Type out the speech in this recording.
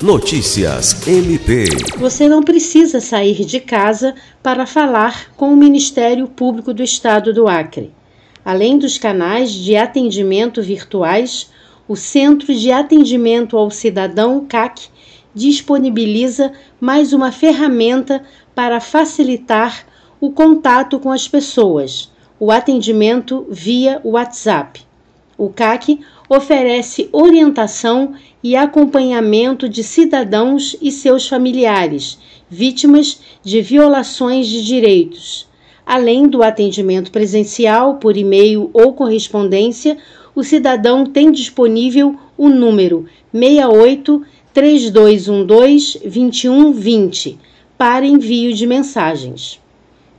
Notícias MP. Você não precisa sair de casa para falar com o Ministério Público do Estado do Acre. Além dos canais de atendimento virtuais, o Centro de Atendimento ao Cidadão CAC disponibiliza mais uma ferramenta para facilitar o contato com as pessoas, o atendimento via WhatsApp. O CAC oferece orientação e acompanhamento de cidadãos e seus familiares vítimas de violações de direitos. Além do atendimento presencial por e-mail ou correspondência, o cidadão tem disponível o número 68 3212 2120 para envio de mensagens.